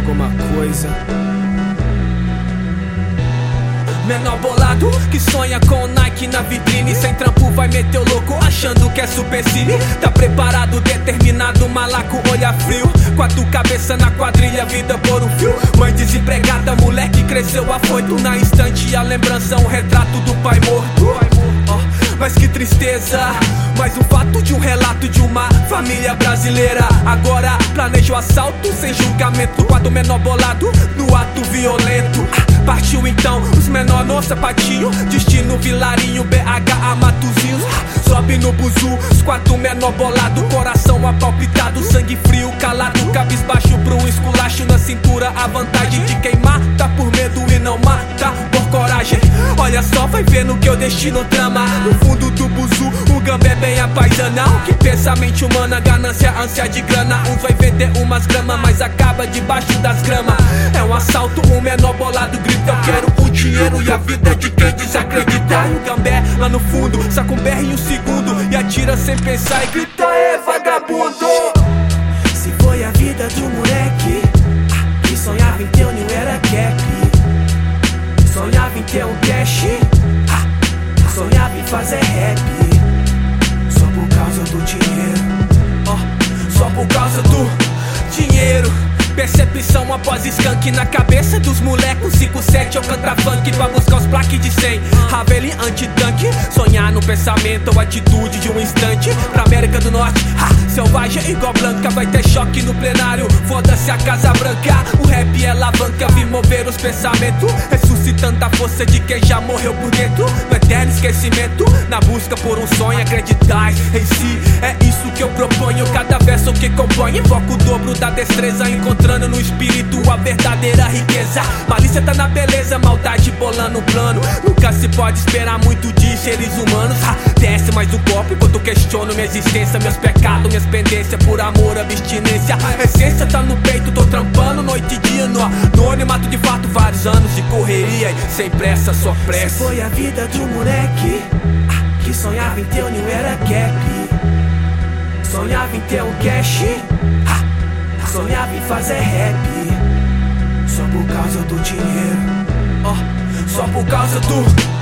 brisa. Menor bolado que sonha com Nike na vitrine. Sem trampo vai meter o louco achando que é supercine Tá preparado, determinado, malaco, olha frio. Quatro cabeça na quadrilha, vida por um fio. Mãe desempregada, moleque cresceu afoito Na instante a lembrança, um retrato do pai morto Mas que tristeza mais um fato de um relato de uma família brasileira. Agora planeja o assalto sem julgamento. Quadro menor bolado no ato violento. Ah, partiu então os menor no sapatinho. Destino Vilarinho, BH a Matozinhos. Ah, sobe no buzu, os quatro menor bolado. Coração apalpitado, sangue frio, calado. Cabisbaixo pro um esculacho na cintura. A vantagem de quem mata por medo e não mata. Olha só, vai vendo que eu destino trama. No fundo do buzu, o gambé bem apaisanal. Que pensa mente humana, ganância, ânsia de grana. Uns vai vender umas gramas, mas acaba debaixo das gramas. É um assalto, um menor bolado grita: Eu quero o dinheiro e a vida de quem desacredita. O gambé lá no fundo, saca um BR em um segundo e atira sem pensar e grita: É vagabundo. Se foi a vida do moleque ah, que sonhava em ter um new era cap. Sonhava em ter um fazer rap. Só por causa do dinheiro, oh, só por causa do dinheiro. Percepção após skunk na cabeça dos molecos 5-7 eu cantar funk pra buscar os plaques de 100 Ravel anti-tanque Sonhar no pensamento ou atitude de um instante. Pra América do Norte, ha, selvagem igual Blanca. Vai ter choque no plenário, foda-se a Casa Branca. O rap é alavanca, vi mover os pensamentos. Ressuscitando a força de quem já morreu por dentro. No eterno esquecimento, na busca por um sonho Acreditar em si, é isso que eu proponho. Cada verso que compõe, invoco o dobro da destreza. Encontrando no espírito a verdadeira riqueza. Malícia tá na beleza, maldade bolando o plano. Nunca se pode esperar muito de seres humanos. Ah, desce mais um copo enquanto questiono minha existência, meus pecados, minhas pendências, por amor, abstinência. A essência tá no peito, tô trampando noite e dia no anonimato de fato, vários anos de correria e sem pressa, só pressa. Se foi a vida do moleque ah, que sonhava em ter um new era cap. Sonhava em ter um cash. Ah, sonhava em fazer rap causa do dinheiro. Oh, Só por causa do